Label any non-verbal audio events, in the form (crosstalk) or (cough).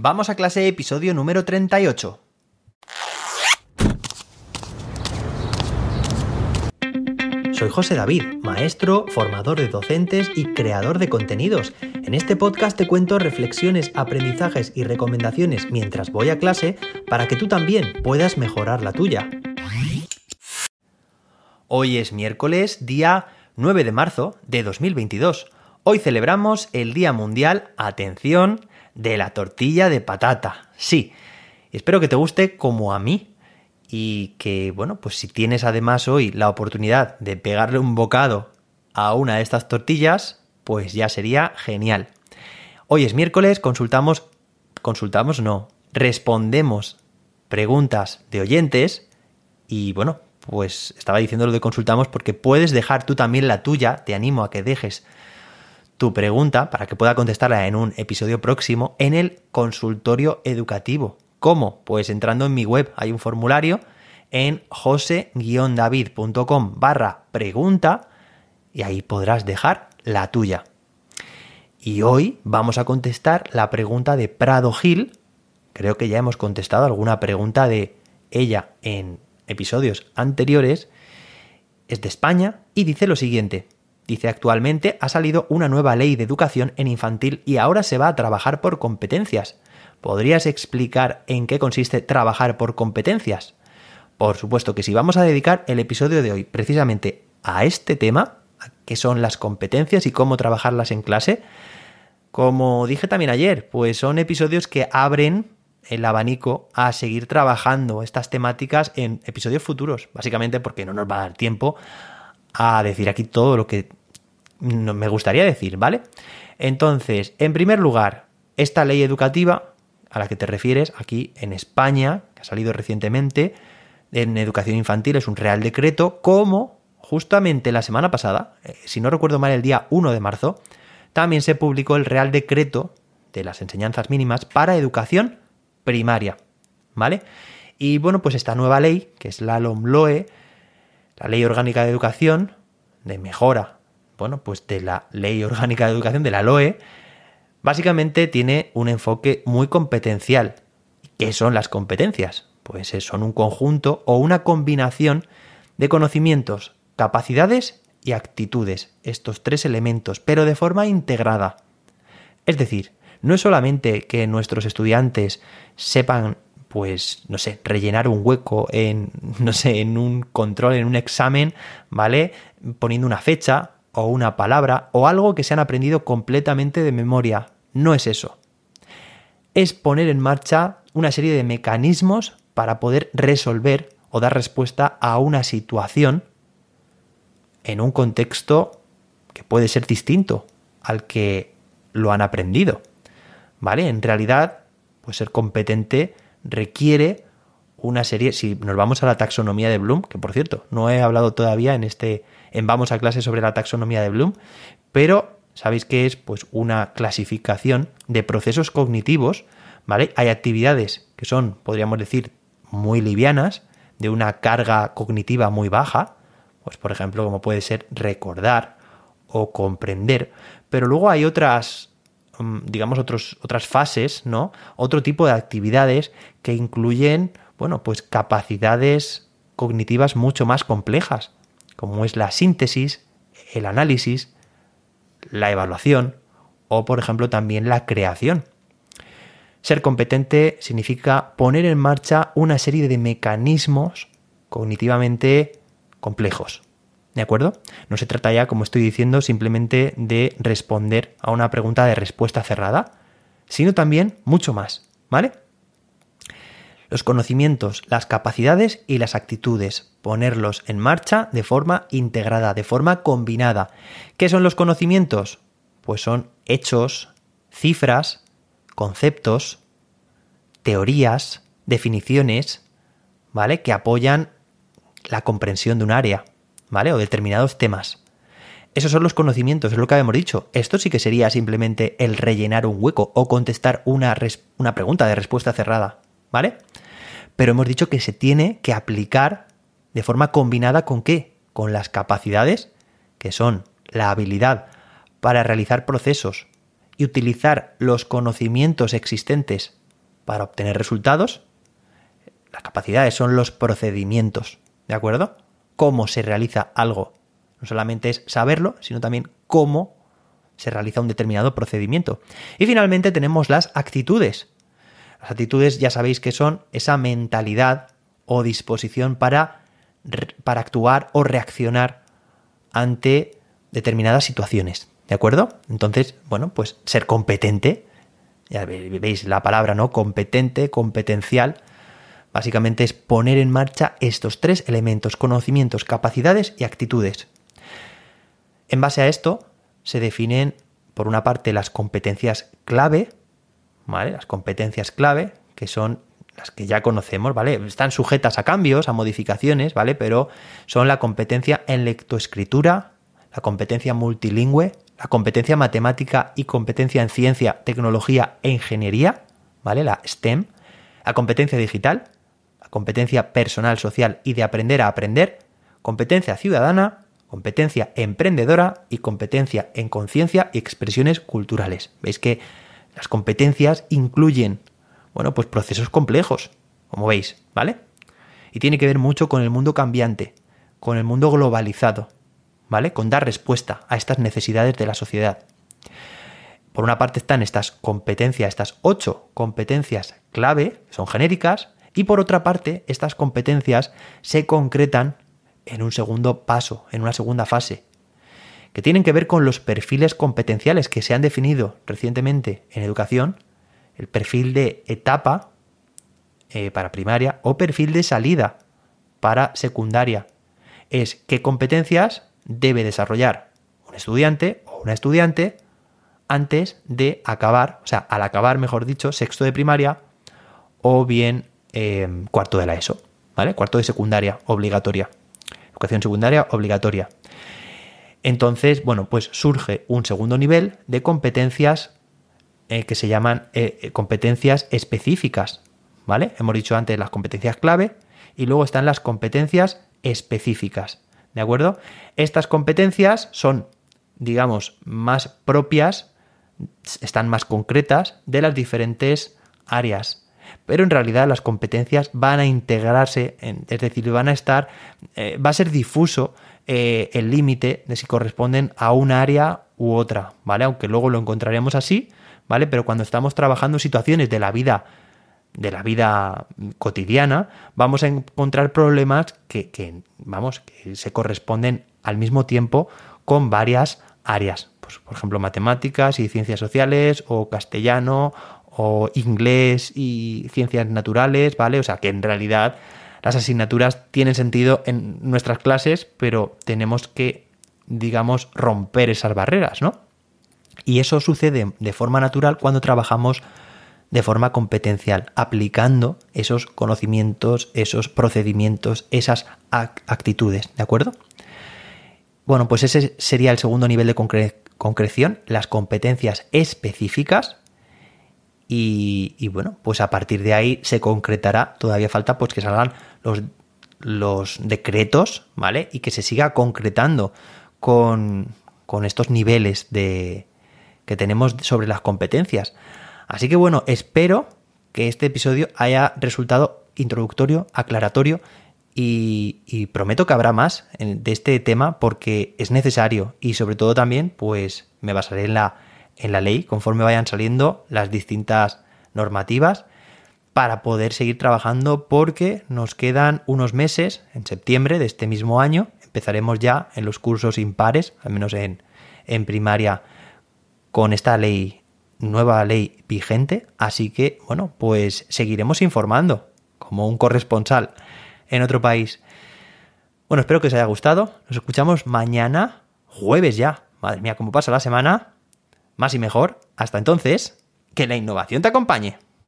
Vamos a clase episodio número 38. Soy José David, maestro, formador de docentes y creador de contenidos. En este podcast te cuento reflexiones, aprendizajes y recomendaciones mientras voy a clase para que tú también puedas mejorar la tuya. Hoy es miércoles, día 9 de marzo de 2022. Hoy celebramos el Día Mundial, atención, de la tortilla de patata. Sí, espero que te guste como a mí y que, bueno, pues si tienes además hoy la oportunidad de pegarle un bocado a una de estas tortillas, pues ya sería genial. Hoy es miércoles, consultamos, consultamos no, respondemos preguntas de oyentes y bueno, pues estaba diciendo lo de consultamos porque puedes dejar tú también la tuya, te animo a que dejes tu pregunta para que pueda contestarla en un episodio próximo en el consultorio educativo ¿Cómo? Pues entrando en mi web hay un formulario en jose-david.com barra pregunta y ahí podrás dejar la tuya. Y hoy vamos a contestar la pregunta de Prado Gil. Creo que ya hemos contestado alguna pregunta de ella en episodios anteriores. Es de España y dice lo siguiente. Dice, actualmente ha salido una nueva ley de educación en infantil y ahora se va a trabajar por competencias. ¿Podrías explicar en qué consiste trabajar por competencias? Por supuesto que sí, vamos a dedicar el episodio de hoy precisamente a este tema, a qué son las competencias y cómo trabajarlas en clase. Como dije también ayer, pues son episodios que abren el abanico a seguir trabajando estas temáticas en episodios futuros, básicamente porque no nos va a dar tiempo a decir aquí todo lo que me gustaría decir, ¿vale? Entonces, en primer lugar, esta ley educativa a la que te refieres aquí en España, que ha salido recientemente, en educación infantil es un real decreto, como justamente la semana pasada, eh, si no recuerdo mal el día 1 de marzo, también se publicó el real decreto de las enseñanzas mínimas para educación primaria, ¿vale? Y bueno, pues esta nueva ley, que es la LOMLOE, la Ley Orgánica de Educación, de mejora, bueno, pues de la Ley Orgánica de Educación, de la LOE, Básicamente tiene un enfoque muy competencial. ¿Qué son las competencias? Pues son un conjunto o una combinación de conocimientos, capacidades y actitudes, estos tres elementos, pero de forma integrada. Es decir, no es solamente que nuestros estudiantes sepan, pues, no sé, rellenar un hueco en, (laughs) no sé, en un control, en un examen, ¿vale? Poniendo una fecha o una palabra o algo que se han aprendido completamente de memoria. No es eso. Es poner en marcha una serie de mecanismos para poder resolver o dar respuesta a una situación en un contexto que puede ser distinto al que lo han aprendido. ¿Vale? En realidad, pues ser competente requiere una serie, si nos vamos a la taxonomía de Bloom, que por cierto, no he hablado todavía en este en Vamos a clase sobre la taxonomía de Bloom, pero sabéis que es pues una clasificación de procesos cognitivos, ¿vale? Hay actividades que son, podríamos decir, muy livianas, de una carga cognitiva muy baja, pues por ejemplo, como puede ser recordar o comprender, pero luego hay otras digamos otros, otras fases, ¿no? Otro tipo de actividades que incluyen, bueno, pues capacidades cognitivas mucho más complejas, como es la síntesis, el análisis, la evaluación o, por ejemplo, también la creación. Ser competente significa poner en marcha una serie de mecanismos cognitivamente complejos. ¿De acuerdo? No se trata ya, como estoy diciendo, simplemente de responder a una pregunta de respuesta cerrada, sino también mucho más. ¿Vale? los conocimientos, las capacidades y las actitudes, ponerlos en marcha de forma integrada, de forma combinada. ¿Qué son los conocimientos? Pues son hechos, cifras, conceptos, teorías, definiciones, ¿vale? Que apoyan la comprensión de un área, ¿vale? O determinados temas. Esos son los conocimientos, es lo que habíamos dicho. Esto sí que sería simplemente el rellenar un hueco o contestar una, una pregunta de respuesta cerrada. ¿vale? Pero hemos dicho que se tiene que aplicar de forma combinada con qué? Con las capacidades, que son la habilidad para realizar procesos y utilizar los conocimientos existentes para obtener resultados. Las capacidades son los procedimientos, ¿de acuerdo? Cómo se realiza algo. No solamente es saberlo, sino también cómo se realiza un determinado procedimiento. Y finalmente tenemos las actitudes. Las actitudes ya sabéis que son esa mentalidad o disposición para, para actuar o reaccionar ante determinadas situaciones. ¿De acuerdo? Entonces, bueno, pues ser competente, ya veis la palabra, ¿no? Competente, competencial, básicamente es poner en marcha estos tres elementos, conocimientos, capacidades y actitudes. En base a esto, se definen, por una parte, las competencias clave, ¿vale? Las competencias clave, que son las que ya conocemos, ¿vale? Están sujetas a cambios, a modificaciones, ¿vale? Pero son la competencia en lectoescritura, la competencia multilingüe, la competencia matemática y competencia en ciencia, tecnología e ingeniería, ¿vale? La STEM, la competencia digital, competencia personal, social y de aprender a aprender, competencia ciudadana, competencia emprendedora y competencia en conciencia y expresiones culturales. Veis que las competencias incluyen, bueno, pues procesos complejos, como veis, ¿vale? Y tiene que ver mucho con el mundo cambiante, con el mundo globalizado, ¿vale? Con dar respuesta a estas necesidades de la sociedad. Por una parte están estas competencias, estas ocho competencias clave, son genéricas, y por otra parte, estas competencias se concretan en un segundo paso, en una segunda fase, que tienen que ver con los perfiles competenciales que se han definido recientemente en educación, el perfil de etapa eh, para primaria o perfil de salida para secundaria. Es qué competencias debe desarrollar un estudiante o una estudiante antes de acabar, o sea, al acabar, mejor dicho, sexto de primaria o bien em, cuarto de la ESO, ¿vale? Cuarto de secundaria obligatoria. Educación secundaria obligatoria. Entonces, bueno, pues surge un segundo nivel de competencias eh, que se llaman eh, eh, competencias específicas, ¿vale? Hemos dicho antes las competencias clave y luego están las competencias específicas. ¿De acuerdo? Estas competencias son, digamos, más propias, están más concretas de las diferentes áreas. Pero en realidad las competencias van a integrarse, es decir, van a estar, eh, va a ser difuso eh, el límite de si corresponden a un área u otra, ¿vale? Aunque luego lo encontraremos así, ¿vale? Pero cuando estamos trabajando situaciones de la vida de la vida cotidiana, vamos a encontrar problemas que, vamos, que se corresponden al mismo tiempo con varias áreas. Pues, por ejemplo, matemáticas y ciencias sociales, o castellano, o inglés y ciencias naturales, ¿vale? O sea que en realidad las asignaturas tienen sentido en nuestras clases, pero tenemos que, digamos, romper esas barreras, ¿no? Y eso sucede de forma natural cuando trabajamos de forma competencial, aplicando esos conocimientos, esos procedimientos, esas actitudes, ¿de acuerdo? Bueno, pues ese sería el segundo nivel de concreción, las competencias específicas. Y, bueno, pues a partir de ahí se concretará, todavía falta pues que salgan los, los decretos, ¿vale? Y que se siga concretando con, con estos niveles de, que tenemos sobre las competencias. Así que bueno, espero que este episodio haya resultado introductorio, aclaratorio y, prometo que habrá más de este tema porque es necesario y sobre todo también pues me basaré en la, en la ley conforme vayan saliendo las distintas normativas para poder seguir trabajando porque nos quedan unos meses, en septiembre de este mismo año, empezaremos ya en los cursos impares, al menos en, en primaria, con esta ley nueva ley vigente, así que, bueno, pues seguiremos informando como un corresponsal en otro país. Bueno, espero que os haya gustado. Nos escuchamos mañana, jueves ya. Madre mía, cómo pasa la semana. Más y mejor. Hasta entonces, que la innovación te acompañe.